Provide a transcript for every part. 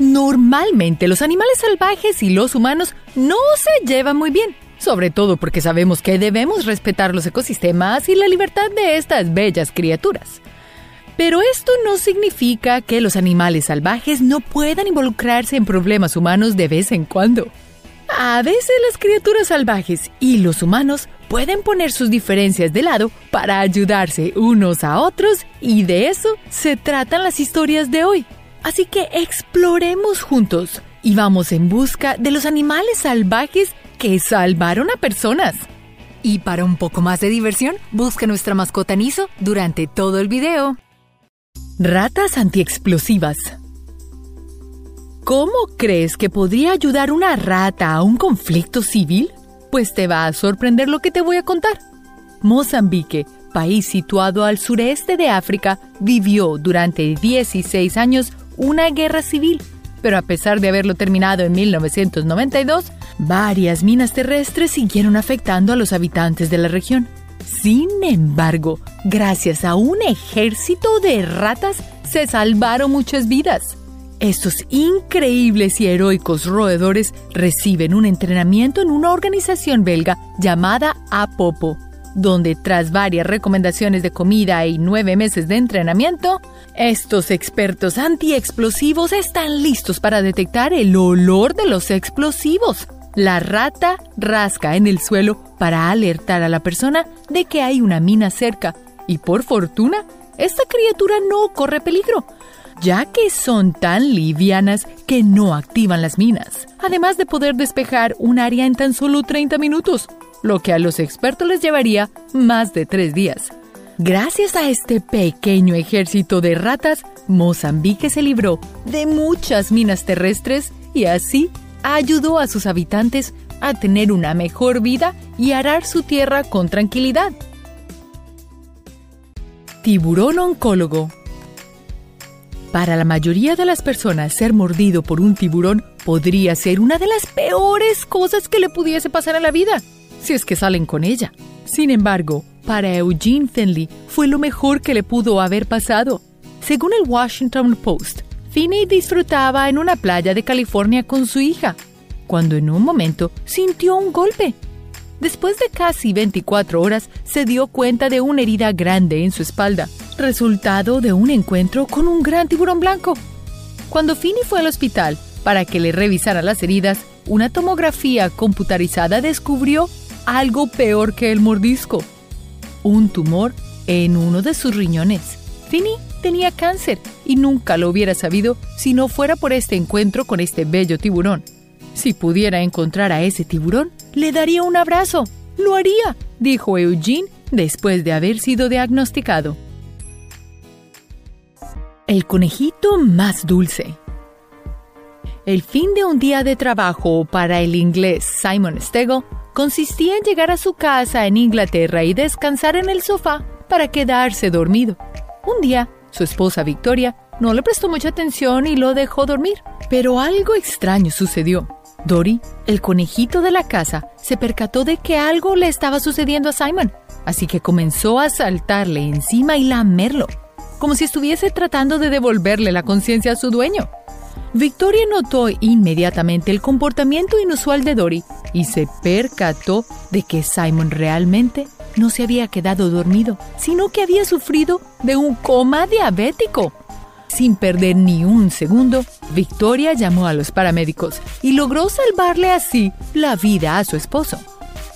Normalmente los animales salvajes y los humanos no se llevan muy bien, sobre todo porque sabemos que debemos respetar los ecosistemas y la libertad de estas bellas criaturas. Pero esto no significa que los animales salvajes no puedan involucrarse en problemas humanos de vez en cuando. A veces las criaturas salvajes y los humanos pueden poner sus diferencias de lado para ayudarse unos a otros y de eso se tratan las historias de hoy. Así que exploremos juntos y vamos en busca de los animales salvajes que salvaron a personas. Y para un poco más de diversión, busca nuestra mascota Niso durante todo el video. Ratas antiexplosivas. ¿Cómo crees que podría ayudar una rata a un conflicto civil? Pues te va a sorprender lo que te voy a contar. Mozambique, país situado al sureste de África, vivió durante 16 años una guerra civil, pero a pesar de haberlo terminado en 1992, varias minas terrestres siguieron afectando a los habitantes de la región. Sin embargo, gracias a un ejército de ratas, se salvaron muchas vidas. Estos increíbles y heroicos roedores reciben un entrenamiento en una organización belga llamada APOPO, donde tras varias recomendaciones de comida y nueve meses de entrenamiento, estos expertos antiexplosivos están listos para detectar el olor de los explosivos. La rata rasca en el suelo para alertar a la persona de que hay una mina cerca y por fortuna, esta criatura no corre peligro, ya que son tan livianas que no activan las minas, además de poder despejar un área en tan solo 30 minutos, lo que a los expertos les llevaría más de tres días. Gracias a este pequeño ejército de ratas, Mozambique se libró de muchas minas terrestres y así ayudó a sus habitantes a tener una mejor vida y arar su tierra con tranquilidad. Tiburón oncólogo. Para la mayoría de las personas, ser mordido por un tiburón podría ser una de las peores cosas que le pudiese pasar a la vida, si es que salen con ella. Sin embargo, para Eugene Finley fue lo mejor que le pudo haber pasado. Según el Washington Post, Finney disfrutaba en una playa de California con su hija, cuando en un momento sintió un golpe. Después de casi 24 horas se dio cuenta de una herida grande en su espalda, resultado de un encuentro con un gran tiburón blanco. Cuando Finney fue al hospital para que le revisara las heridas, una tomografía computarizada descubrió algo peor que el mordisco, un tumor en uno de sus riñones. Finney tenía cáncer y nunca lo hubiera sabido si no fuera por este encuentro con este bello tiburón. Si pudiera encontrar a ese tiburón, le daría un abrazo. Lo haría, dijo Eugene después de haber sido diagnosticado. El conejito más dulce. El fin de un día de trabajo para el inglés Simon Stegel consistía en llegar a su casa en Inglaterra y descansar en el sofá para quedarse dormido. Un día, su esposa Victoria no le prestó mucha atención y lo dejó dormir. Pero algo extraño sucedió. Dory, el conejito de la casa, se percató de que algo le estaba sucediendo a Simon, así que comenzó a saltarle encima y lamerlo, como si estuviese tratando de devolverle la conciencia a su dueño. Victoria notó inmediatamente el comportamiento inusual de Dory y se percató de que Simon realmente no se había quedado dormido, sino que había sufrido de un coma diabético. Sin perder ni un segundo, Victoria llamó a los paramédicos y logró salvarle así la vida a su esposo.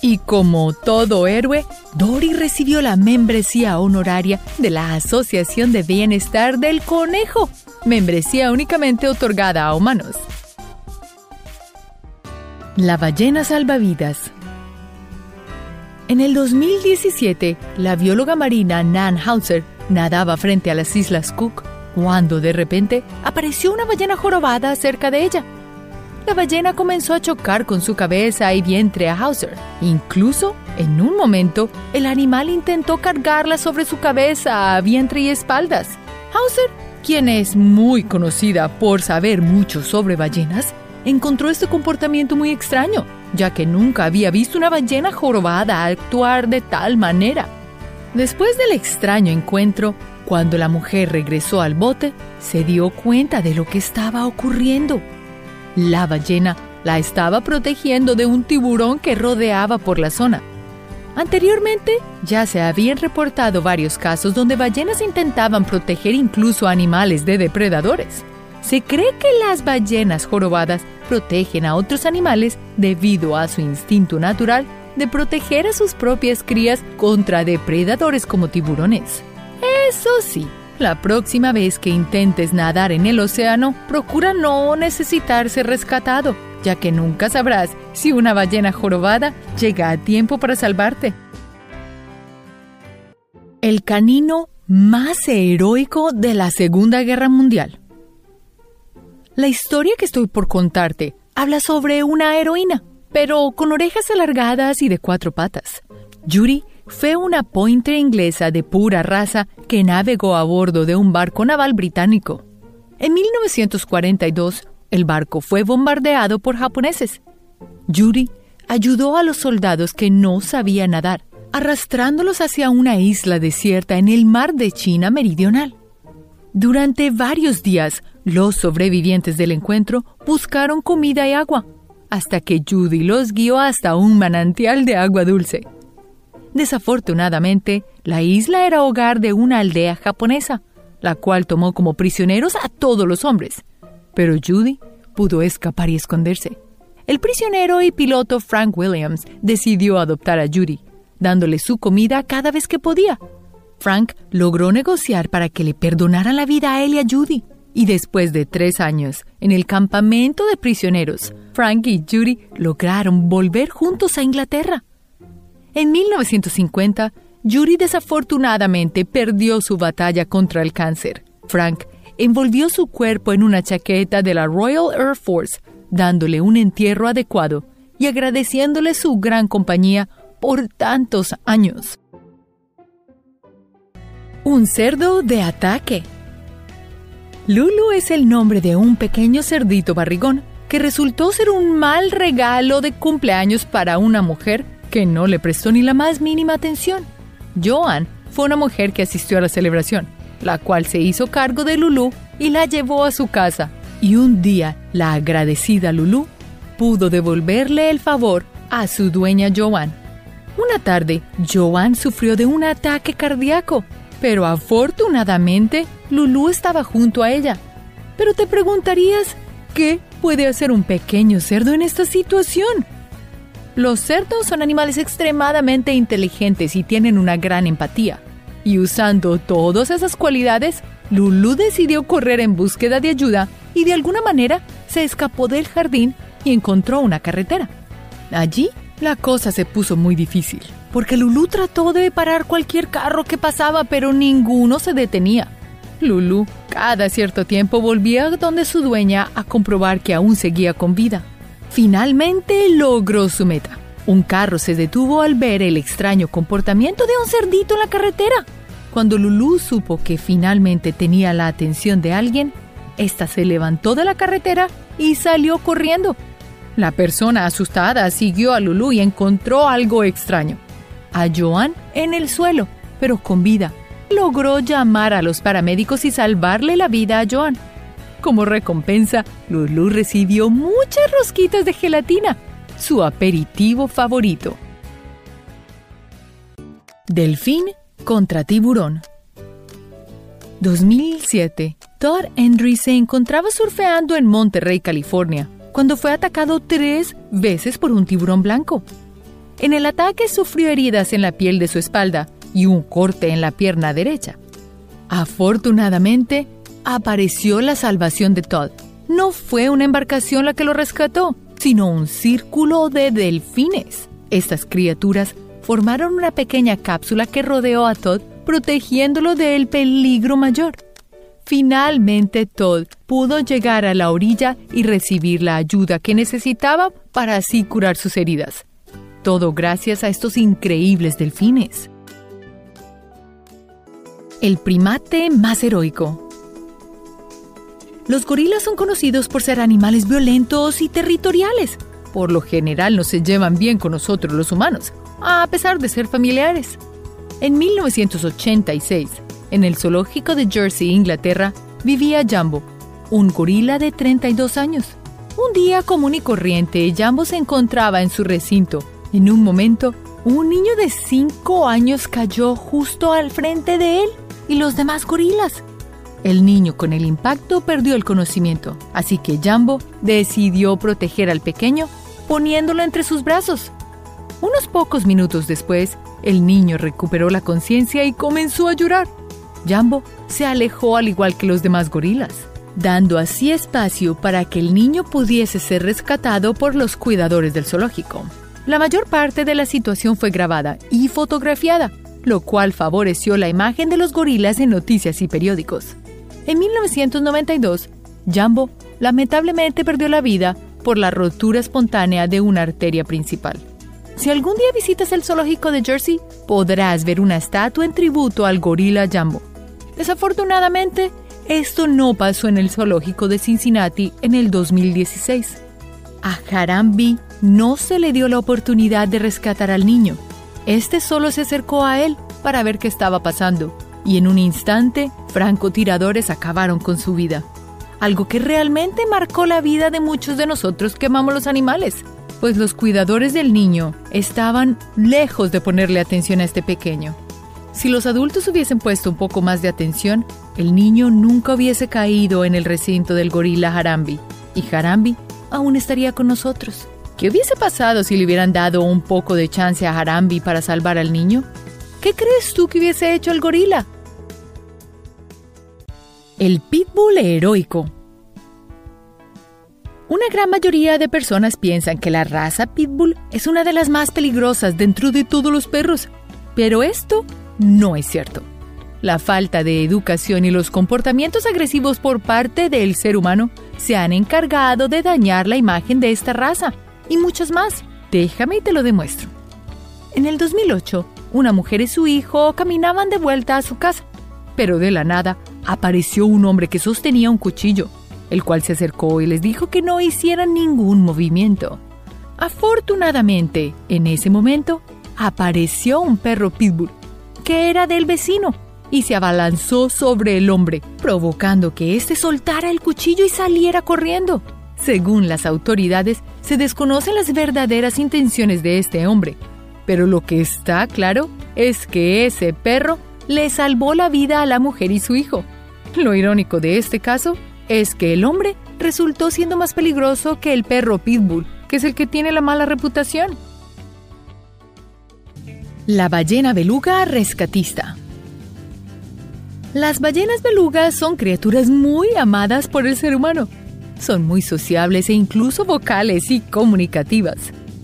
Y como todo héroe, Dory recibió la membresía honoraria de la Asociación de Bienestar del Conejo, membresía únicamente otorgada a humanos. La ballena salvavidas en el 2017, la bióloga marina Nan Hauser nadaba frente a las Islas Cook cuando de repente apareció una ballena jorobada cerca de ella. La ballena comenzó a chocar con su cabeza y vientre a Hauser. Incluso, en un momento, el animal intentó cargarla sobre su cabeza, vientre y espaldas. Hauser, quien es muy conocida por saber mucho sobre ballenas, encontró este comportamiento muy extraño ya que nunca había visto una ballena jorobada actuar de tal manera. Después del extraño encuentro, Cuando la mujer regresó al bote, se dio cuenta de lo que estaba ocurriendo. La ballena la estaba protegiendo de un tiburón que rodeaba por la zona. Anteriormente, ya se habían reportado varios casos donde ballenas intentaban proteger incluso animales de depredadores. Se cree que las ballenas jorobadas protegen a otros animales debido a su instinto natural de proteger a sus propias crías contra depredadores como tiburones. Eso sí, la próxima vez que intentes nadar en el océano, procura no necesitar ser rescatado, ya que nunca sabrás si una ballena jorobada llega a tiempo para salvarte. El canino más heroico de la Segunda Guerra Mundial. La historia que estoy por contarte habla sobre una heroína, pero con orejas alargadas y de cuatro patas. Yuri fue una pointer inglesa de pura raza que navegó a bordo de un barco naval británico. En 1942, el barco fue bombardeado por japoneses. Yuri ayudó a los soldados que no sabían nadar, arrastrándolos hacia una isla desierta en el mar de China meridional. Durante varios días, los sobrevivientes del encuentro buscaron comida y agua, hasta que Judy los guió hasta un manantial de agua dulce. Desafortunadamente, la isla era hogar de una aldea japonesa, la cual tomó como prisioneros a todos los hombres. Pero Judy pudo escapar y esconderse. El prisionero y piloto Frank Williams decidió adoptar a Judy, dándole su comida cada vez que podía. Frank logró negociar para que le perdonaran la vida a él y a Judy. Y después de tres años, en el campamento de prisioneros, Frank y Judy lograron volver juntos a Inglaterra. En 1950, Yuri desafortunadamente perdió su batalla contra el cáncer. Frank envolvió su cuerpo en una chaqueta de la Royal Air Force, dándole un entierro adecuado y agradeciéndole su gran compañía por tantos años. Un cerdo de ataque. Lulu es el nombre de un pequeño cerdito barrigón que resultó ser un mal regalo de cumpleaños para una mujer que no le prestó ni la más mínima atención. Joan fue una mujer que asistió a la celebración, la cual se hizo cargo de Lulu y la llevó a su casa. Y un día, la agradecida Lulu pudo devolverle el favor a su dueña Joan. Una tarde, Joan sufrió de un ataque cardíaco, pero afortunadamente Lulu estaba junto a ella. Pero te preguntarías, ¿qué puede hacer un pequeño cerdo en esta situación? Los cerdos son animales extremadamente inteligentes y tienen una gran empatía. Y usando todas esas cualidades, Lulu decidió correr en búsqueda de ayuda y de alguna manera se escapó del jardín y encontró una carretera. Allí la cosa se puso muy difícil, porque Lulu trató de parar cualquier carro que pasaba, pero ninguno se detenía. Lulu cada cierto tiempo volvía donde su dueña a comprobar que aún seguía con vida. Finalmente logró su meta. Un carro se detuvo al ver el extraño comportamiento de un cerdito en la carretera. Cuando Lulu supo que finalmente tenía la atención de alguien, ésta se levantó de la carretera y salió corriendo. La persona asustada siguió a Lulu y encontró algo extraño. A Joan en el suelo, pero con vida. Logró llamar a los paramédicos y salvarle la vida a Joan. Como recompensa, Lulu recibió muchas rosquitas de gelatina, su aperitivo favorito. Delfín contra tiburón. 2007. Todd Henry se encontraba surfeando en Monterrey, California, cuando fue atacado tres veces por un tiburón blanco. En el ataque sufrió heridas en la piel de su espalda y un corte en la pierna derecha. Afortunadamente, apareció la salvación de Todd. No fue una embarcación la que lo rescató, sino un círculo de delfines. Estas criaturas formaron una pequeña cápsula que rodeó a Todd, protegiéndolo del peligro mayor. Finalmente Todd pudo llegar a la orilla y recibir la ayuda que necesitaba para así curar sus heridas. Todo gracias a estos increíbles delfines. El primate más heroico. Los gorilas son conocidos por ser animales violentos y territoriales. Por lo general no se llevan bien con nosotros los humanos, a pesar de ser familiares. En 1986, en el zoológico de Jersey, Inglaterra, vivía Jambo, un gorila de 32 años. Un día común y corriente, Jambo se encontraba en su recinto. En un momento, un niño de 5 años cayó justo al frente de él y los demás gorilas. El niño con el impacto perdió el conocimiento, así que Jambo decidió proteger al pequeño poniéndolo entre sus brazos. Unos pocos minutos después, el niño recuperó la conciencia y comenzó a llorar. Jambo se alejó al igual que los demás gorilas, dando así espacio para que el niño pudiese ser rescatado por los cuidadores del zoológico. La mayor parte de la situación fue grabada y fotografiada, lo cual favoreció la imagen de los gorilas en noticias y periódicos. En 1992, Jambo lamentablemente perdió la vida por la rotura espontánea de una arteria principal. Si algún día visitas el zoológico de Jersey, podrás ver una estatua en tributo al gorila Jambo. Desafortunadamente, esto no pasó en el zoológico de Cincinnati en el 2016. A Harambe no se le dio la oportunidad de rescatar al niño. Este solo se acercó a él para ver qué estaba pasando, y en un instante, francotiradores acabaron con su vida algo que realmente marcó la vida de muchos de nosotros que amamos los animales, pues los cuidadores del niño estaban lejos de ponerle atención a este pequeño. Si los adultos hubiesen puesto un poco más de atención, el niño nunca hubiese caído en el recinto del gorila Harambe, y Harambe aún estaría con nosotros. ¿Qué hubiese pasado si le hubieran dado un poco de chance a Harambe para salvar al niño? ¿Qué crees tú que hubiese hecho el gorila? El pitbull heroico. Una gran mayoría de personas piensan que la raza pitbull es una de las más peligrosas dentro de todos los perros, pero esto no es cierto. La falta de educación y los comportamientos agresivos por parte del ser humano se han encargado de dañar la imagen de esta raza y muchas más. Déjame y te lo demuestro. En el 2008, una mujer y su hijo caminaban de vuelta a su casa pero de la nada apareció un hombre que sostenía un cuchillo, el cual se acercó y les dijo que no hicieran ningún movimiento. Afortunadamente, en ese momento, apareció un perro pitbull, que era del vecino, y se abalanzó sobre el hombre, provocando que éste soltara el cuchillo y saliera corriendo. Según las autoridades, se desconocen las verdaderas intenciones de este hombre, pero lo que está claro es que ese perro le salvó la vida a la mujer y su hijo. Lo irónico de este caso es que el hombre resultó siendo más peligroso que el perro Pitbull, que es el que tiene la mala reputación. La ballena beluga rescatista. Las ballenas belugas son criaturas muy amadas por el ser humano. Son muy sociables e incluso vocales y comunicativas.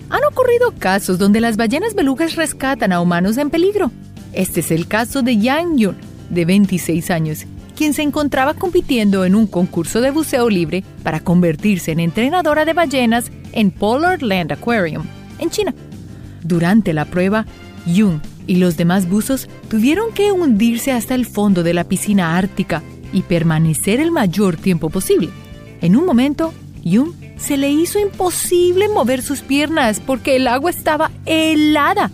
Han ocurrido casos donde las ballenas belugas rescatan a humanos en peligro, este es el caso de Yang Yun, de 26 años, quien se encontraba compitiendo en un concurso de buceo libre para convertirse en entrenadora de ballenas en Polar Land Aquarium, en China. Durante la prueba, Yun y los demás buzos tuvieron que hundirse hasta el fondo de la piscina ártica y permanecer el mayor tiempo posible. En un momento, Yun se le hizo imposible mover sus piernas porque el agua estaba helada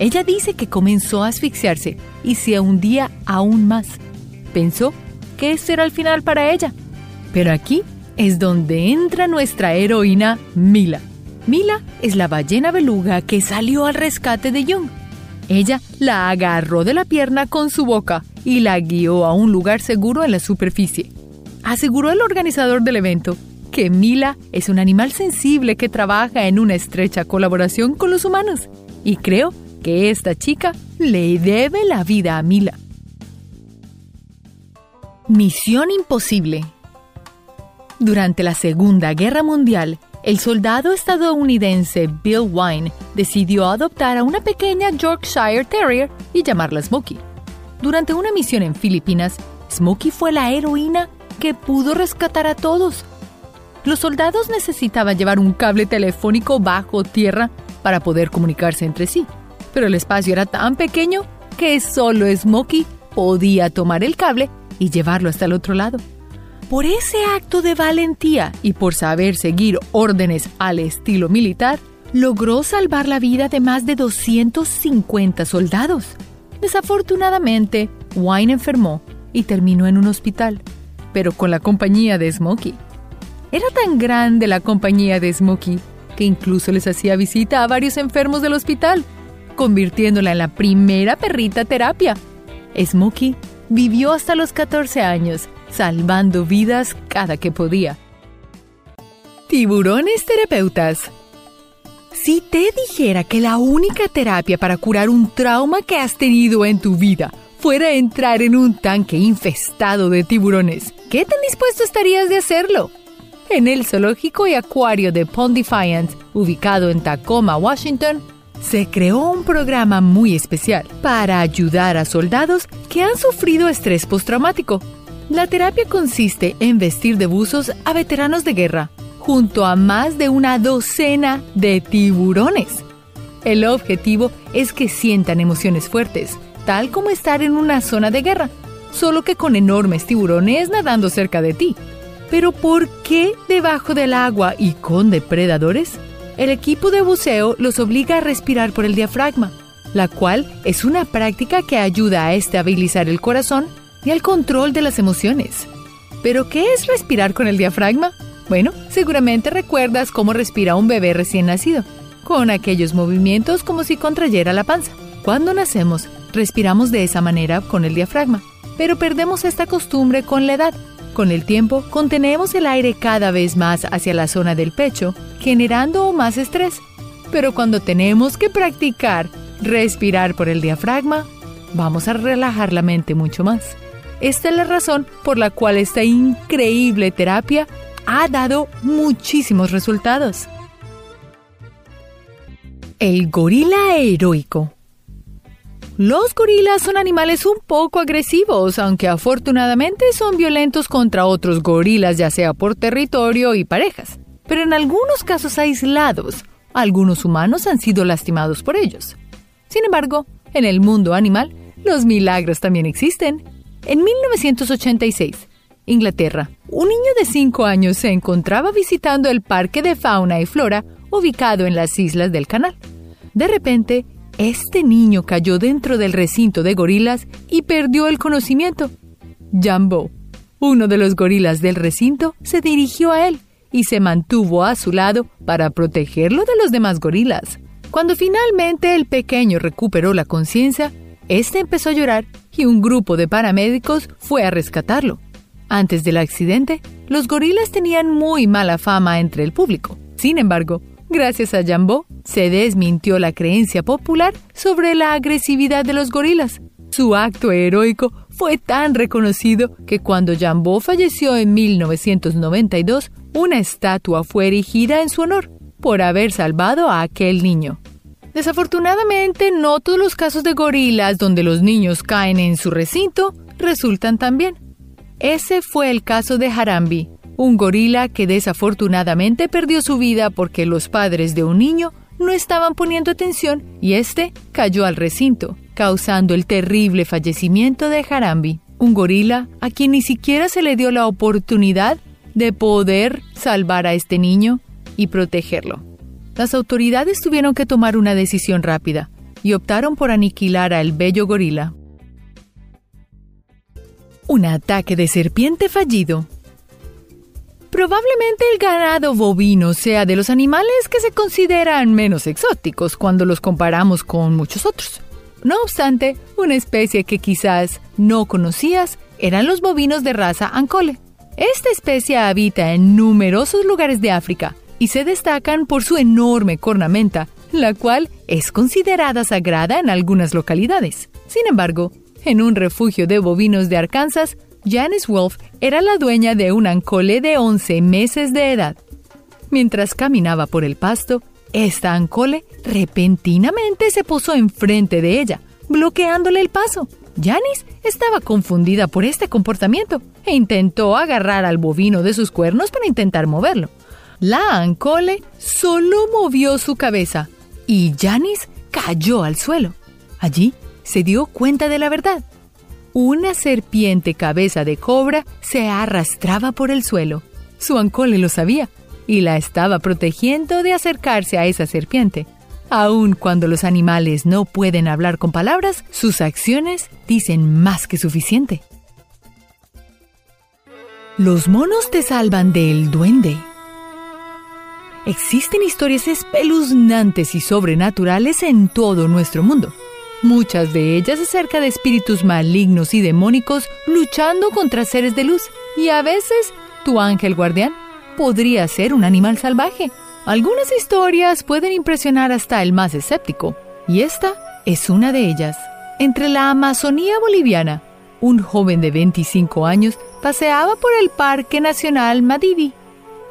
ella dice que comenzó a asfixiarse y se hundía aún más. Pensó que ese era el final para ella. Pero aquí es donde entra nuestra heroína Mila. Mila es la ballena beluga que salió al rescate de Jung. Ella la agarró de la pierna con su boca y la guió a un lugar seguro en la superficie. Aseguró el organizador del evento que Mila es un animal sensible que trabaja en una estrecha colaboración con los humanos. Y creo que esta chica le debe la vida a Mila. Misión Imposible Durante la Segunda Guerra Mundial, el soldado estadounidense Bill Wine decidió adoptar a una pequeña Yorkshire Terrier y llamarla Smokey. Durante una misión en Filipinas, Smokey fue la heroína que pudo rescatar a todos. Los soldados necesitaban llevar un cable telefónico bajo tierra para poder comunicarse entre sí pero el espacio era tan pequeño que solo Smokey podía tomar el cable y llevarlo hasta el otro lado. Por ese acto de valentía y por saber seguir órdenes al estilo militar, logró salvar la vida de más de 250 soldados. Desafortunadamente, Wine enfermó y terminó en un hospital, pero con la compañía de Smokey. Era tan grande la compañía de Smokey que incluso les hacía visita a varios enfermos del hospital, convirtiéndola en la primera perrita terapia. Smokey vivió hasta los 14 años, salvando vidas cada que podía. Tiburones terapeutas. Si te dijera que la única terapia para curar un trauma que has tenido en tu vida fuera entrar en un tanque infestado de tiburones, ¿qué tan dispuesto estarías de hacerlo? En el zoológico y acuario de Pond Defiance, ubicado en Tacoma, Washington, se creó un programa muy especial para ayudar a soldados que han sufrido estrés postraumático. La terapia consiste en vestir de buzos a veteranos de guerra, junto a más de una docena de tiburones. El objetivo es que sientan emociones fuertes, tal como estar en una zona de guerra, solo que con enormes tiburones nadando cerca de ti. Pero ¿por qué debajo del agua y con depredadores? El equipo de buceo los obliga a respirar por el diafragma, la cual es una práctica que ayuda a estabilizar el corazón y al control de las emociones. ¿Pero qué es respirar con el diafragma? Bueno, seguramente recuerdas cómo respira un bebé recién nacido, con aquellos movimientos como si contrayera la panza. Cuando nacemos, respiramos de esa manera con el diafragma, pero perdemos esta costumbre con la edad con el tiempo, contenemos el aire cada vez más hacia la zona del pecho, generando más estrés. Pero cuando tenemos que practicar respirar por el diafragma, vamos a relajar la mente mucho más. Esta es la razón por la cual esta increíble terapia ha dado muchísimos resultados. El gorila heroico los gorilas son animales un poco agresivos, aunque afortunadamente son violentos contra otros gorilas, ya sea por territorio y parejas. Pero en algunos casos aislados, algunos humanos han sido lastimados por ellos. Sin embargo, en el mundo animal, los milagros también existen. En 1986, Inglaterra, un niño de 5 años se encontraba visitando el Parque de Fauna y Flora ubicado en las Islas del Canal. De repente, este niño cayó dentro del recinto de gorilas y perdió el conocimiento. Jambo, uno de los gorilas del recinto, se dirigió a él y se mantuvo a su lado para protegerlo de los demás gorilas. Cuando finalmente el pequeño recuperó la conciencia, este empezó a llorar y un grupo de paramédicos fue a rescatarlo. Antes del accidente, los gorilas tenían muy mala fama entre el público. Sin embargo, Gracias a Jambo, se desmintió la creencia popular sobre la agresividad de los gorilas. Su acto heroico fue tan reconocido que cuando Jambo falleció en 1992, una estatua fue erigida en su honor por haber salvado a aquel niño. Desafortunadamente, no todos los casos de gorilas donde los niños caen en su recinto resultan tan bien. Ese fue el caso de Harambi, un gorila que desafortunadamente perdió su vida porque los padres de un niño no estaban poniendo atención y este cayó al recinto, causando el terrible fallecimiento de Harambi, un gorila a quien ni siquiera se le dio la oportunidad de poder salvar a este niño y protegerlo. Las autoridades tuvieron que tomar una decisión rápida y optaron por aniquilar al bello gorila. Un ataque de serpiente fallido Probablemente el ganado bovino sea de los animales que se consideran menos exóticos cuando los comparamos con muchos otros. No obstante, una especie que quizás no conocías eran los bovinos de raza Ancole. Esta especie habita en numerosos lugares de África y se destacan por su enorme cornamenta, la cual es considerada sagrada en algunas localidades. Sin embargo, en un refugio de bovinos de Arkansas Janice Wolf era la dueña de un ancole de 11 meses de edad. Mientras caminaba por el pasto, esta ancole repentinamente se posó enfrente de ella, bloqueándole el paso. Janice estaba confundida por este comportamiento e intentó agarrar al bovino de sus cuernos para intentar moverlo. La ancole solo movió su cabeza y Janice cayó al suelo. Allí se dio cuenta de la verdad una serpiente cabeza de cobra se arrastraba por el suelo. Su ancole lo sabía y la estaba protegiendo de acercarse a esa serpiente. Aun cuando los animales no pueden hablar con palabras, sus acciones dicen más que suficiente. Los monos te salvan del duende. Existen historias espeluznantes y sobrenaturales en todo nuestro mundo. Muchas de ellas acerca de espíritus malignos y demónicos luchando contra seres de luz. Y a veces, tu ángel guardián podría ser un animal salvaje. Algunas historias pueden impresionar hasta el más escéptico, y esta es una de ellas. Entre la Amazonía boliviana, un joven de 25 años paseaba por el Parque Nacional Madivi.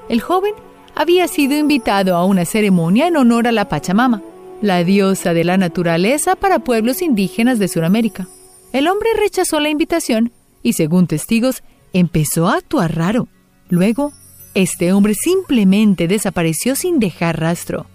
El joven había sido invitado a una ceremonia en honor a la Pachamama, la diosa de la naturaleza para pueblos indígenas de Sudamérica. El hombre rechazó la invitación y, según testigos, empezó a actuar raro. Luego este hombre simplemente desapareció sin dejar rastro.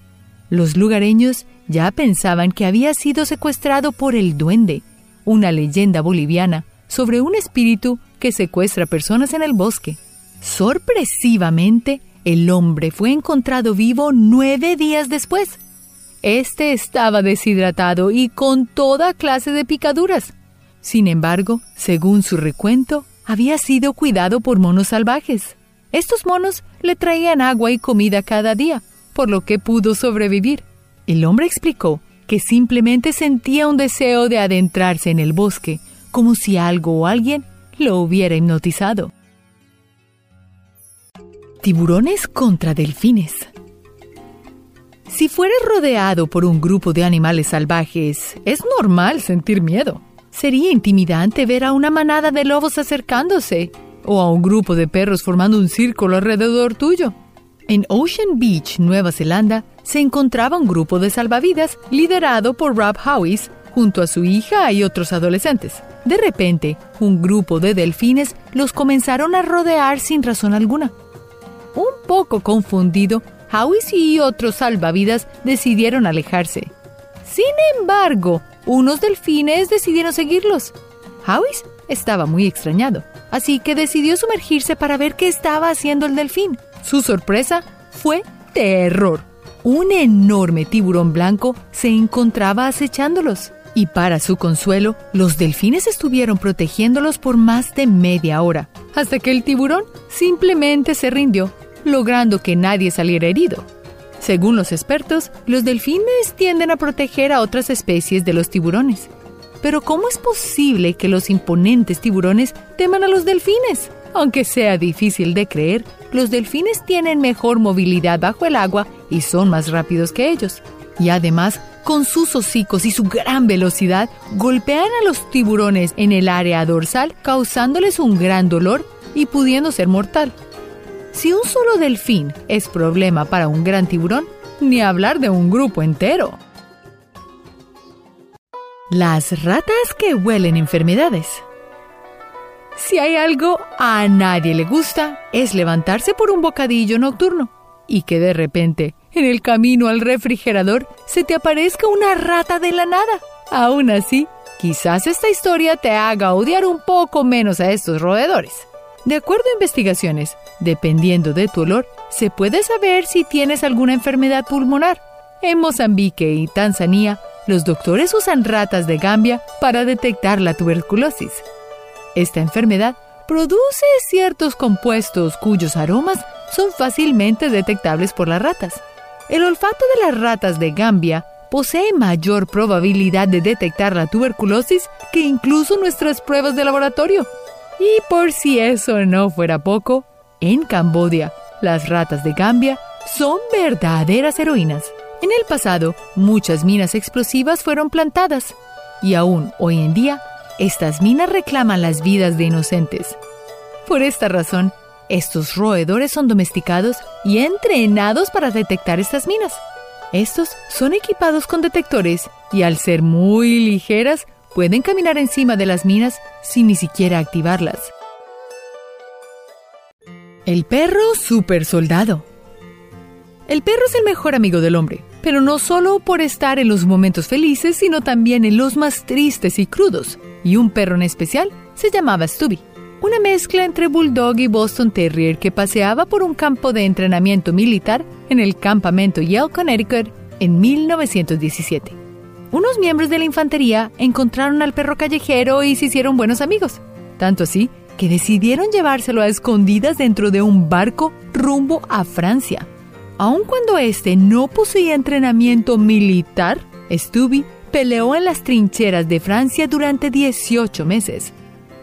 Los lugareños ya pensaban que había sido secuestrado por el duende, una leyenda boliviana sobre un espíritu que secuestra personas en el bosque. Sorpresivamente, el hombre fue encontrado vivo nueve días después. Este estaba deshidratado y con toda clase de picaduras. Sin embargo, según su recuento, había sido cuidado por monos salvajes. Estos monos le traían agua y comida cada día, por lo que pudo sobrevivir. El hombre explicó que simplemente sentía un deseo de adentrarse en el bosque, como si algo o alguien lo hubiera hipnotizado. Tiburones contra delfines. Si fueres rodeado por un grupo de animales salvajes, es normal sentir miedo. Sería intimidante ver a una manada de lobos acercándose o a un grupo de perros formando un círculo alrededor tuyo. En Ocean Beach, Nueva Zelanda, se encontraba un grupo de salvavidas liderado por Rob Howis junto a su hija y otros adolescentes. De repente, un grupo de delfines los comenzaron a rodear sin razón alguna. Un poco confundido, Howis y otros salvavidas decidieron alejarse. Sin embargo, unos delfines decidieron seguirlos. Howis estaba muy extrañado así que decidió sumergirse para ver qué estaba haciendo el delfín. Su sorpresa fue terror. Un enorme tiburón blanco se encontraba acechándolos. Y para su consuelo, los delfines estuvieron protegiéndolos por más de media hora, hasta que el tiburón simplemente se rindió, logrando que nadie saliera herido. Según los expertos, los delfines tienden a proteger a otras especies de los tiburones, pero ¿cómo es posible que los imponentes tiburones teman a los delfines? Aunque sea difícil de creer, los delfines tienen mejor movilidad bajo el agua y son más rápidos que ellos. Y además, con sus hocicos y su gran velocidad, golpean a los tiburones en el área dorsal, causándoles un gran dolor y pudiendo ser mortal. Si un solo delfín es problema para un gran tiburón, ni hablar de un grupo entero. Las ratas que huelen enfermedades. Si hay algo a nadie le gusta, es levantarse por un bocadillo nocturno y que de repente, en el camino al refrigerador, se te aparezca una rata de la nada. Aún así, quizás esta historia te haga odiar un poco menos a estos roedores. De acuerdo a investigaciones, dependiendo de tu olor, se puede saber si tienes alguna enfermedad pulmonar. En Mozambique y Tanzania, los doctores usan ratas de Gambia para detectar la tuberculosis. Esta enfermedad produce ciertos compuestos cuyos aromas son fácilmente detectables por las ratas. El olfato de las ratas de Gambia posee mayor probabilidad de detectar la tuberculosis que incluso nuestras pruebas de laboratorio. Y por si eso no fuera poco, en Cambodia, las ratas de Gambia son verdaderas heroínas. En el pasado, muchas minas explosivas fueron plantadas y aún hoy en día, estas minas reclaman las vidas de inocentes. Por esta razón, estos roedores son domesticados y entrenados para detectar estas minas. Estos son equipados con detectores y al ser muy ligeras pueden caminar encima de las minas sin ni siquiera activarlas. El perro super soldado. El perro es el mejor amigo del hombre, pero no solo por estar en los momentos felices, sino también en los más tristes y crudos. Y un perro en especial se llamaba Stubby, una mezcla entre Bulldog y Boston Terrier que paseaba por un campo de entrenamiento militar en el campamento Yale, Connecticut, en 1917. Unos miembros de la infantería encontraron al perro callejero y se hicieron buenos amigos. Tanto así que decidieron llevárselo a escondidas dentro de un barco rumbo a Francia. Aun cuando este no poseía entrenamiento militar, Stubby peleó en las trincheras de Francia durante 18 meses.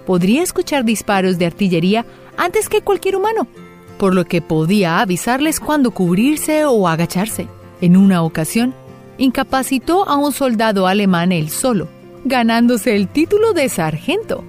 Podría escuchar disparos de artillería antes que cualquier humano, por lo que podía avisarles cuándo cubrirse o agacharse. En una ocasión, incapacitó a un soldado alemán él solo, ganándose el título de sargento.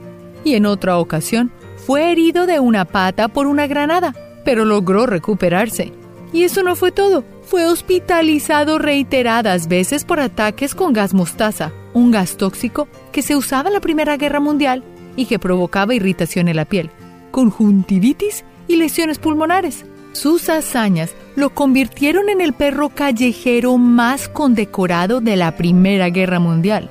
Y en otra ocasión, fue herido de una pata por una granada, pero logró recuperarse. Y eso no fue todo. Fue hospitalizado reiteradas veces por ataques con gas mostaza, un gas tóxico que se usaba en la Primera Guerra Mundial y que provocaba irritación en la piel, conjuntivitis y lesiones pulmonares. Sus hazañas lo convirtieron en el perro callejero más condecorado de la Primera Guerra Mundial.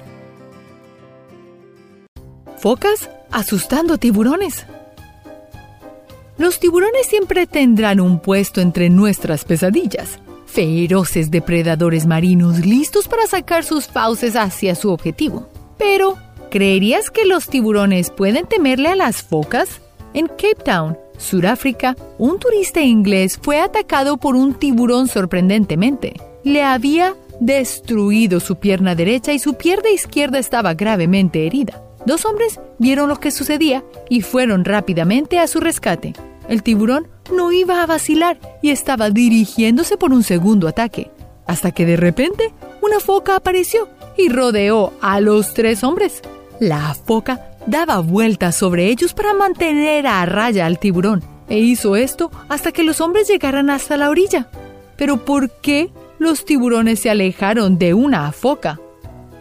Focas asustando tiburones. Los tiburones siempre tendrán un puesto entre nuestras pesadillas, feroces depredadores marinos listos para sacar sus fauces hacia su objetivo. Pero, ¿creerías que los tiburones pueden temerle a las focas? En Cape Town, Sudáfrica, un turista inglés fue atacado por un tiburón sorprendentemente. Le había destruido su pierna derecha y su pierna izquierda estaba gravemente herida. Dos hombres vieron lo que sucedía y fueron rápidamente a su rescate. El tiburón no iba a vacilar y estaba dirigiéndose por un segundo ataque, hasta que de repente una foca apareció y rodeó a los tres hombres. La foca daba vueltas sobre ellos para mantener a raya al tiburón, e hizo esto hasta que los hombres llegaran hasta la orilla. Pero ¿por qué los tiburones se alejaron de una foca?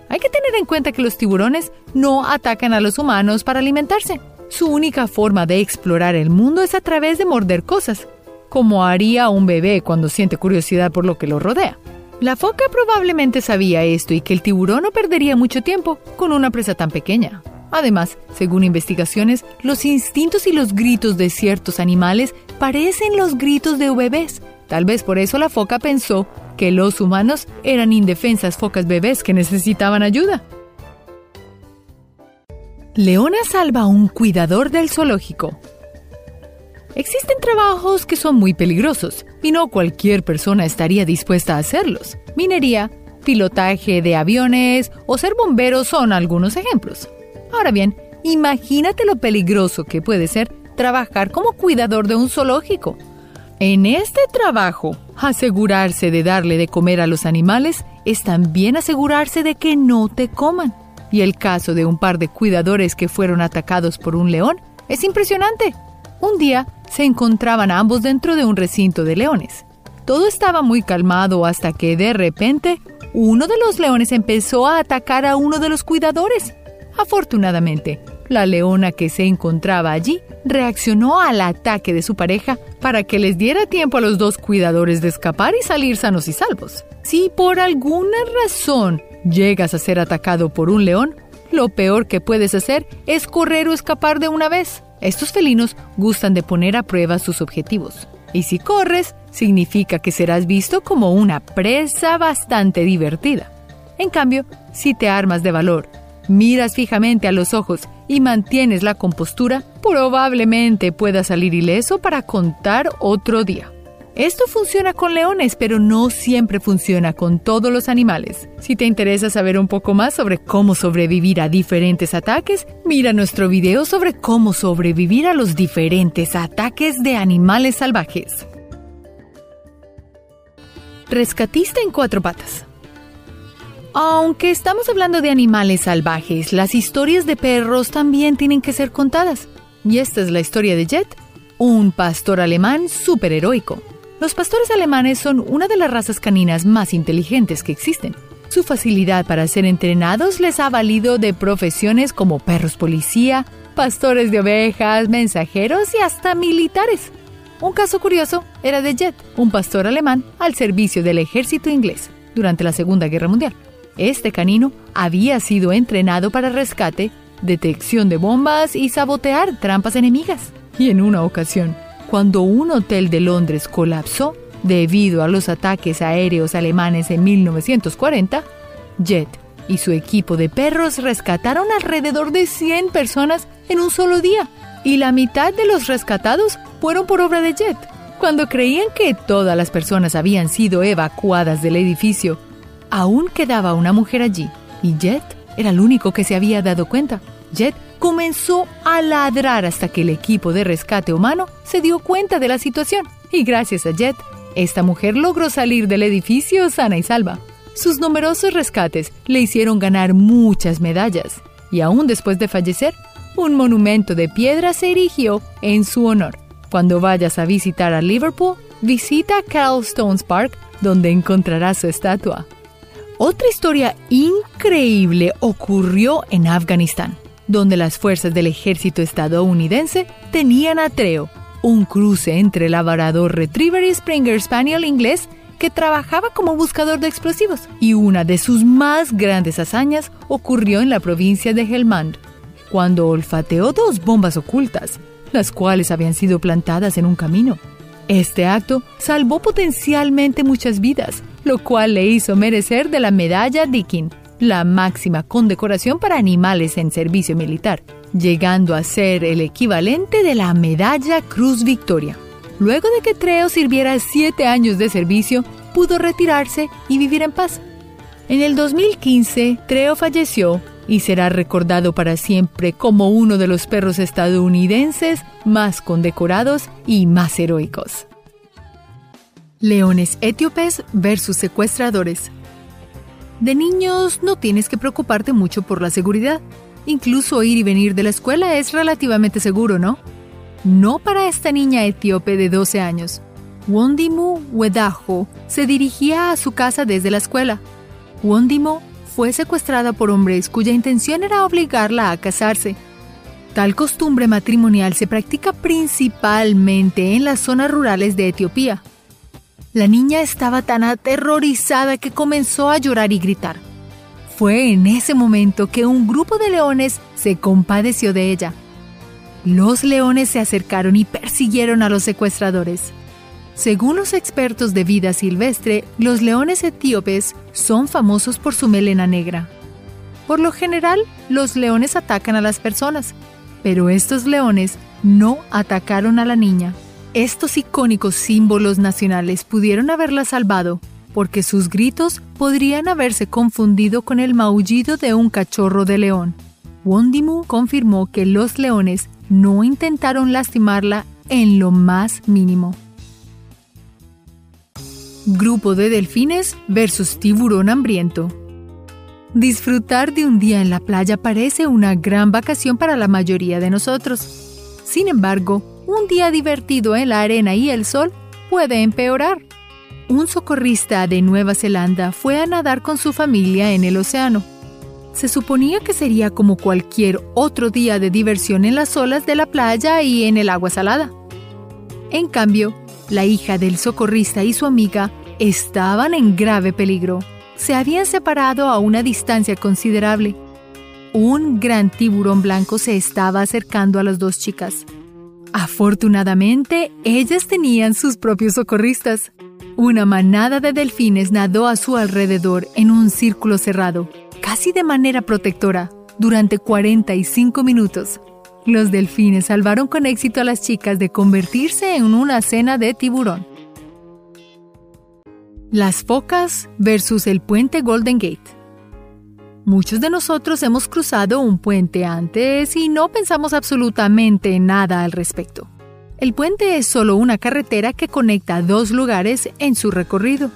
Hay que tener en cuenta que los tiburones no atacan a los humanos para alimentarse. Su única forma de explorar el mundo es a través de morder cosas, como haría un bebé cuando siente curiosidad por lo que lo rodea. La foca probablemente sabía esto y que el tiburón no perdería mucho tiempo con una presa tan pequeña. Además, según investigaciones, los instintos y los gritos de ciertos animales parecen los gritos de bebés. Tal vez por eso la foca pensó que los humanos eran indefensas focas bebés que necesitaban ayuda. Leona salva a un cuidador del zoológico. Existen trabajos que son muy peligrosos y no cualquier persona estaría dispuesta a hacerlos. Minería, pilotaje de aviones o ser bombero son algunos ejemplos. Ahora bien, imagínate lo peligroso que puede ser trabajar como cuidador de un zoológico. En este trabajo, asegurarse de darle de comer a los animales es también asegurarse de que no te coman. Y el caso de un par de cuidadores que fueron atacados por un león es impresionante. Un día se encontraban ambos dentro de un recinto de leones. Todo estaba muy calmado hasta que de repente uno de los leones empezó a atacar a uno de los cuidadores. Afortunadamente, la leona que se encontraba allí reaccionó al ataque de su pareja para que les diera tiempo a los dos cuidadores de escapar y salir sanos y salvos. Si por alguna razón llegas a ser atacado por un león, lo peor que puedes hacer es correr o escapar de una vez. Estos felinos gustan de poner a prueba sus objetivos. Y si corres, significa que serás visto como una presa bastante divertida. En cambio, si te armas de valor miras fijamente a los ojos y mantienes la compostura, probablemente puedas salir ileso para contar otro día. Esto funciona con leones, pero no siempre funciona con todos los animales. Si te interesa saber un poco más sobre cómo sobrevivir a diferentes ataques, mira nuestro video sobre cómo sobrevivir a los diferentes ataques de animales salvajes. Rescatista en cuatro patas. Aunque estamos hablando de animales salvajes, las historias de perros también tienen que ser contadas. Y esta es la historia de Jet, un pastor alemán superheroico. Los pastores alemanes son una de las razas caninas más inteligentes que existen. Su facilidad para ser entrenados les ha valido de profesiones como perros policía, pastores de ovejas, mensajeros y hasta militares. Un caso curioso era de Jet, un pastor alemán al servicio del ejército inglés durante la Segunda Guerra Mundial. Este canino había sido entrenado para rescate, detección de bombas y sabotear trampas enemigas. Y en una ocasión, cuando un hotel de Londres colapsó, debido a los ataques aéreos alemanes en 1940, Jet y su equipo de perros rescataron alrededor de 100 personas en un solo día, y la mitad de los rescatados fueron por obra de Jet. Cuando creían que todas las personas habían sido evacuadas del edificio, aún quedaba una mujer allí, y Jet era el único que se había dado cuenta. Jet comenzó a ladrar hasta que el equipo de rescate humano se dio cuenta de la situación. Y gracias a Jet, esta mujer logró salir del edificio sana y salva. Sus numerosos rescates le hicieron ganar muchas medallas. Y aún después de fallecer, un monumento de piedra se erigió en su honor. Cuando vayas a visitar a Liverpool, visita Carl Stones Park, donde encontrarás su estatua. Otra historia increíble ocurrió en Afganistán, donde las fuerzas del ejército estadounidense tenían a Treo, un cruce entre labrador retriever y Springer Spaniel inglés que trabajaba como buscador de explosivos, y una de sus más grandes hazañas ocurrió en la provincia de Helmand, cuando olfateó dos bombas ocultas, las cuales habían sido plantadas en un camino. Este acto salvó potencialmente muchas vidas, lo cual le hizo merecer de la medalla Dickin, la máxima condecoración para animales en servicio militar, llegando a ser el equivalente de la medalla Cruz Victoria. Luego de que Treo sirviera siete años de servicio, pudo retirarse y vivir en paz. En el 2015, Treo falleció y será recordado para siempre como uno de los perros estadounidenses más condecorados y más heroicos. Leones etíopes versus secuestradores. De niños no tienes que preocuparte mucho por la seguridad. Incluso ir y venir de la escuela es relativamente seguro, ¿no? No para esta niña etíope de 12 años. Wondimu Wedajo se dirigía a su casa desde la escuela. Wondimu fue secuestrada por hombres cuya intención era obligarla a casarse. Tal costumbre matrimonial se practica principalmente en las zonas rurales de Etiopía. La niña estaba tan aterrorizada que comenzó a llorar y gritar. Fue en ese momento que un grupo de leones se compadeció de ella. Los leones se acercaron y persiguieron a los secuestradores. Según los expertos de vida silvestre, los leones etíopes son famosos por su melena negra. Por lo general, los leones atacan a las personas, pero estos leones no atacaron a la niña. Estos icónicos símbolos nacionales pudieron haberla salvado, porque sus gritos podrían haberse confundido con el maullido de un cachorro de león. Wondimu confirmó que los leones no intentaron lastimarla en lo más mínimo. Grupo de delfines versus tiburón hambriento. Disfrutar de un día en la playa parece una gran vacación para la mayoría de nosotros. Sin embargo, un día divertido en la arena y el sol puede empeorar. Un socorrista de Nueva Zelanda fue a nadar con su familia en el océano. Se suponía que sería como cualquier otro día de diversión en las olas de la playa y en el agua salada. En cambio, la hija del socorrista y su amiga estaban en grave peligro. Se habían separado a una distancia considerable. Un gran tiburón blanco se estaba acercando a las dos chicas. Afortunadamente, ellas tenían sus propios socorristas. Una manada de delfines nadó a su alrededor en un círculo cerrado, casi de manera protectora, durante 45 minutos. Los delfines salvaron con éxito a las chicas de convertirse en una cena de tiburón. Las focas versus el puente Golden Gate. Muchos de nosotros hemos cruzado un puente antes y no pensamos absolutamente nada al respecto. El puente es solo una carretera que conecta dos lugares en su recorrido.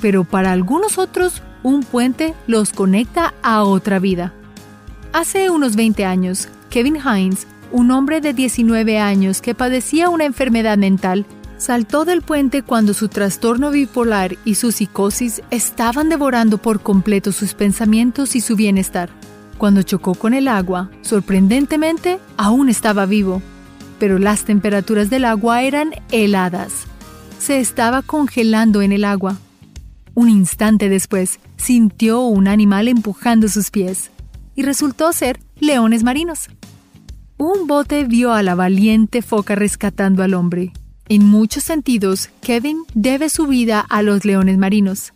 Pero para algunos otros, un puente los conecta a otra vida. Hace unos 20 años, Kevin Hines, un hombre de 19 años que padecía una enfermedad mental, saltó del puente cuando su trastorno bipolar y su psicosis estaban devorando por completo sus pensamientos y su bienestar. Cuando chocó con el agua, sorprendentemente, aún estaba vivo, pero las temperaturas del agua eran heladas. Se estaba congelando en el agua. Un instante después, sintió un animal empujando sus pies, y resultó ser leones marinos. Un bote vio a la valiente foca rescatando al hombre En muchos sentidos, Kevin debe su vida a los leones marinos.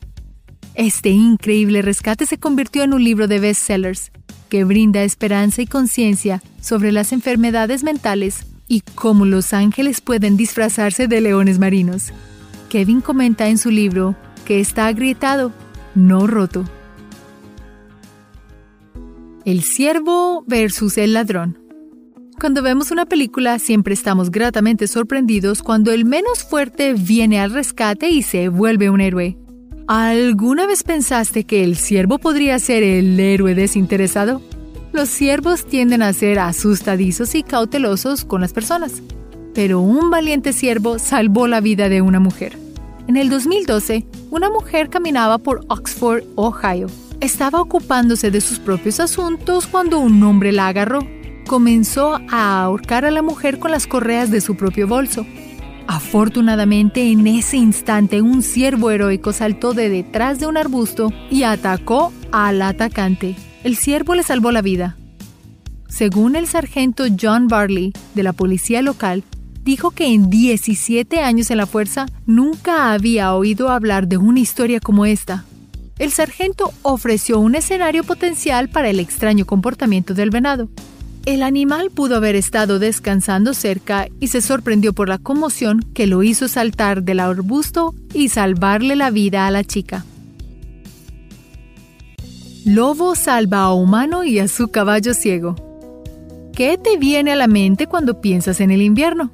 Este increíble rescate se convirtió en un libro de bestsellers que brinda esperanza y conciencia sobre las enfermedades mentales y cómo los ángeles pueden disfrazarse de leones marinos. Kevin comenta en su libro que está agrietado, no roto. El siervo versus el ladrón. Cuando vemos una película siempre estamos gratamente sorprendidos cuando el menos fuerte viene al rescate y se vuelve un héroe. ¿Alguna vez pensaste que el siervo podría ser el héroe desinteresado? Los siervos tienden a ser asustadizos y cautelosos con las personas, pero un valiente siervo salvó la vida de una mujer. En el 2012, una mujer caminaba por Oxford, Ohio. Estaba ocupándose de sus propios asuntos cuando un hombre la agarró. Comenzó a ahorcar a la mujer con las correas de su propio bolso. Afortunadamente, en ese instante, un ciervo heroico saltó de detrás de un arbusto y atacó al atacante. El ciervo le salvó la vida. Según el sargento John Barley de la policía local, dijo que en 17 años en la fuerza nunca había oído hablar de una historia como esta. El sargento ofreció un escenario potencial para el extraño comportamiento del venado. El animal pudo haber estado descansando cerca y se sorprendió por la conmoción que lo hizo saltar del arbusto y salvarle la vida a la chica. Lobo salva a humano y a su caballo ciego. ¿Qué te viene a la mente cuando piensas en el invierno?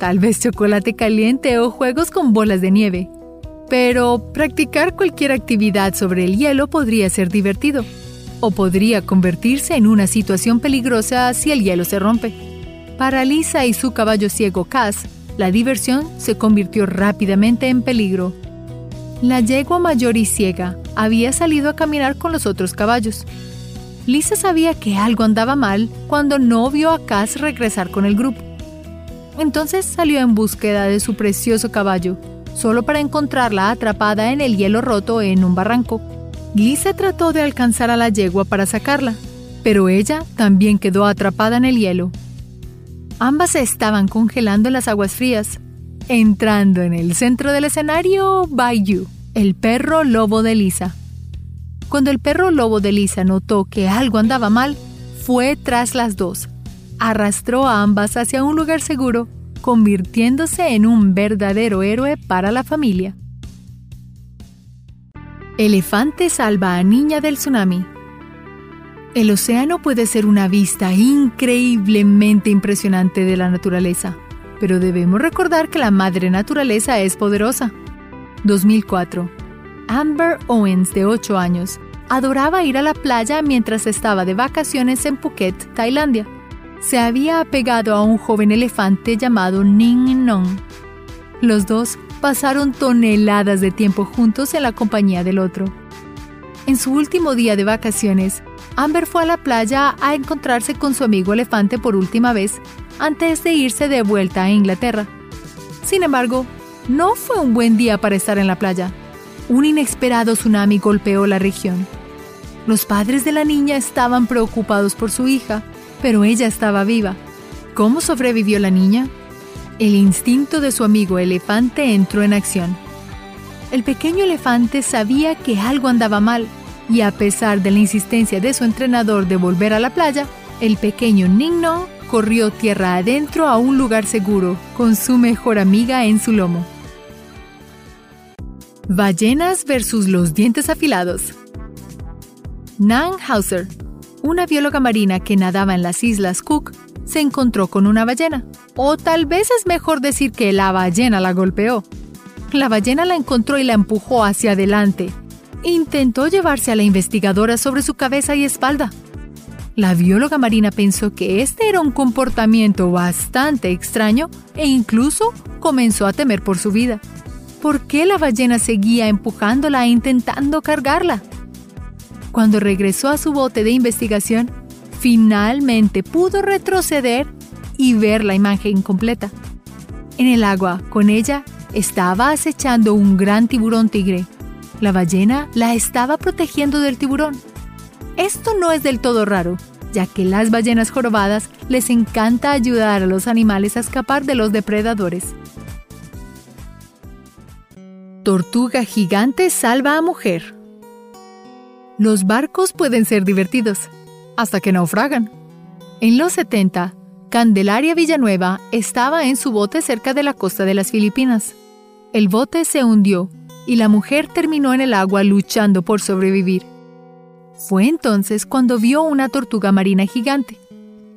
Tal vez chocolate caliente o juegos con bolas de nieve. Pero practicar cualquier actividad sobre el hielo podría ser divertido o podría convertirse en una situación peligrosa si el hielo se rompe. Para Lisa y su caballo ciego Cass, la diversión se convirtió rápidamente en peligro. La yegua mayor y ciega había salido a caminar con los otros caballos. Lisa sabía que algo andaba mal cuando no vio a Cass regresar con el grupo. Entonces salió en búsqueda de su precioso caballo, solo para encontrarla atrapada en el hielo roto en un barranco. Lisa trató de alcanzar a la yegua para sacarla, pero ella también quedó atrapada en el hielo. Ambas se estaban congelando en las aguas frías. Entrando en el centro del escenario, Bayou, el perro lobo de Lisa. Cuando el perro lobo de Lisa notó que algo andaba mal, fue tras las dos. Arrastró a ambas hacia un lugar seguro, convirtiéndose en un verdadero héroe para la familia. Elefante salva a niña del tsunami. El océano puede ser una vista increíblemente impresionante de la naturaleza, pero debemos recordar que la madre naturaleza es poderosa. 2004. Amber Owens, de 8 años, adoraba ir a la playa mientras estaba de vacaciones en Phuket, Tailandia. Se había apegado a un joven elefante llamado Ning Nong. Los dos pasaron toneladas de tiempo juntos en la compañía del otro. En su último día de vacaciones, Amber fue a la playa a encontrarse con su amigo elefante por última vez antes de irse de vuelta a Inglaterra. Sin embargo, no fue un buen día para estar en la playa. Un inesperado tsunami golpeó la región. Los padres de la niña estaban preocupados por su hija, pero ella estaba viva. ¿Cómo sobrevivió la niña? El instinto de su amigo elefante entró en acción. El pequeño elefante sabía que algo andaba mal y a pesar de la insistencia de su entrenador de volver a la playa, el pequeño Ningno corrió tierra adentro a un lugar seguro con su mejor amiga en su lomo. Ballenas versus los dientes afilados. Nan Hauser, una bióloga marina que nadaba en las Islas Cook, se encontró con una ballena. O tal vez es mejor decir que la ballena la golpeó. La ballena la encontró y la empujó hacia adelante. Intentó llevarse a la investigadora sobre su cabeza y espalda. La bióloga marina pensó que este era un comportamiento bastante extraño e incluso comenzó a temer por su vida. ¿Por qué la ballena seguía empujándola e intentando cargarla? Cuando regresó a su bote de investigación, finalmente pudo retroceder y ver la imagen completa. En el agua, con ella, estaba acechando un gran tiburón tigre. La ballena la estaba protegiendo del tiburón. Esto no es del todo raro, ya que las ballenas jorobadas les encanta ayudar a los animales a escapar de los depredadores. Tortuga gigante salva a mujer. Los barcos pueden ser divertidos, hasta que naufragan. En los 70, Candelaria Villanueva estaba en su bote cerca de la costa de las Filipinas. El bote se hundió y la mujer terminó en el agua luchando por sobrevivir. Fue entonces cuando vio una tortuga marina gigante.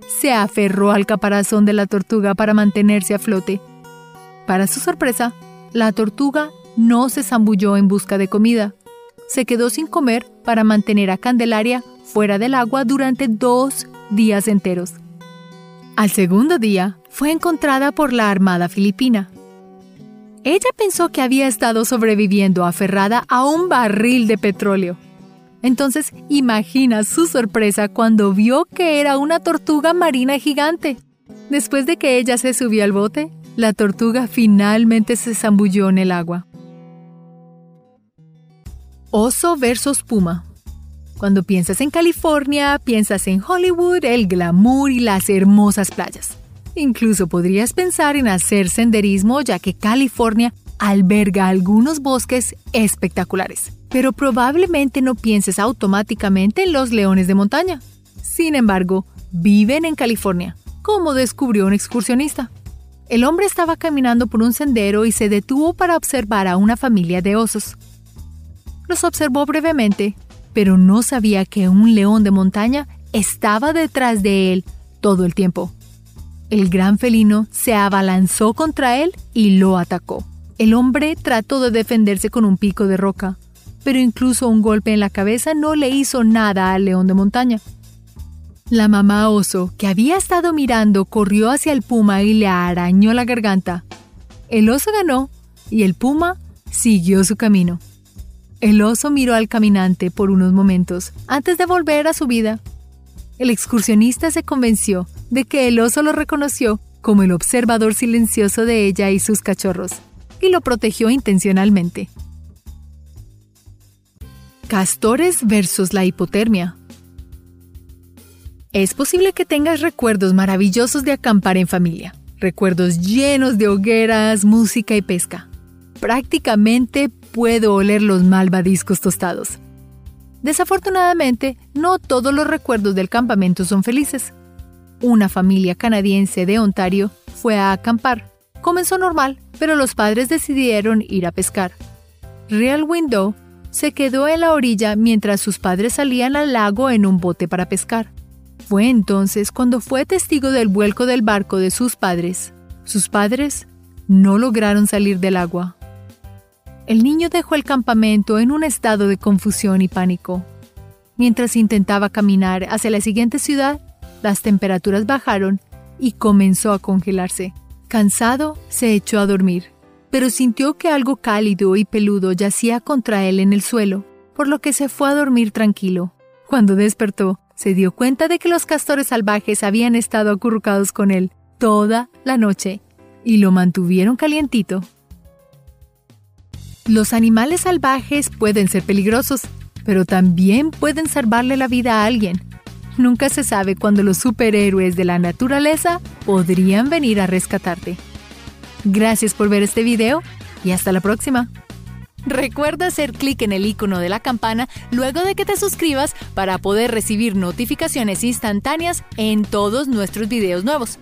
Se aferró al caparazón de la tortuga para mantenerse a flote. Para su sorpresa, la tortuga no se zambulló en busca de comida. Se quedó sin comer para mantener a Candelaria fuera del agua durante dos días enteros. Al segundo día, fue encontrada por la Armada Filipina. Ella pensó que había estado sobreviviendo aferrada a un barril de petróleo. Entonces imagina su sorpresa cuando vio que era una tortuga marina gigante. Después de que ella se subió al bote, la tortuga finalmente se zambulló en el agua. Oso versus puma. Cuando piensas en California, piensas en Hollywood, el glamour y las hermosas playas. Incluso podrías pensar en hacer senderismo ya que California alberga algunos bosques espectaculares. Pero probablemente no pienses automáticamente en los leones de montaña. Sin embargo, viven en California, como descubrió un excursionista. El hombre estaba caminando por un sendero y se detuvo para observar a una familia de osos. Los observó brevemente, pero no sabía que un león de montaña estaba detrás de él todo el tiempo. El gran felino se abalanzó contra él y lo atacó. El hombre trató de defenderse con un pico de roca, pero incluso un golpe en la cabeza no le hizo nada al león de montaña. La mamá oso, que había estado mirando, corrió hacia el puma y le arañó la garganta. El oso ganó y el puma siguió su camino. El oso miró al caminante por unos momentos antes de volver a su vida. El excursionista se convenció de que el oso lo reconoció como el observador silencioso de ella y sus cachorros, y lo protegió intencionalmente. Castores versus la hipotermia. Es posible que tengas recuerdos maravillosos de acampar en familia, recuerdos llenos de hogueras, música y pesca. Prácticamente puedo oler los malvadiscos tostados. Desafortunadamente, no todos los recuerdos del campamento son felices. Una familia canadiense de Ontario fue a acampar. Comenzó normal, pero los padres decidieron ir a pescar. Real Window se quedó en la orilla mientras sus padres salían al lago en un bote para pescar. Fue entonces cuando fue testigo del vuelco del barco de sus padres. Sus padres no lograron salir del agua el niño dejó el campamento en un estado de confusión y pánico. Mientras intentaba caminar hacia la siguiente ciudad, las temperaturas bajaron y comenzó a congelarse. Cansado, se echó a dormir, pero sintió que algo cálido y peludo yacía contra él en el suelo, por lo que se fue a dormir tranquilo. Cuando despertó, se dio cuenta de que los castores salvajes habían estado acurrucados con él toda la noche y lo mantuvieron calientito los animales salvajes pueden ser peligrosos, pero también pueden salvarle la vida a alguien. Nunca se sabe cuándo los superhéroes de la naturaleza podrían venir a rescatarte. Gracias por ver este video y hasta la próxima. Recuerda hacer clic en el icono de la campana luego de que te suscribas para poder recibir notificaciones instantáneas en todos nuestros videos nuevos.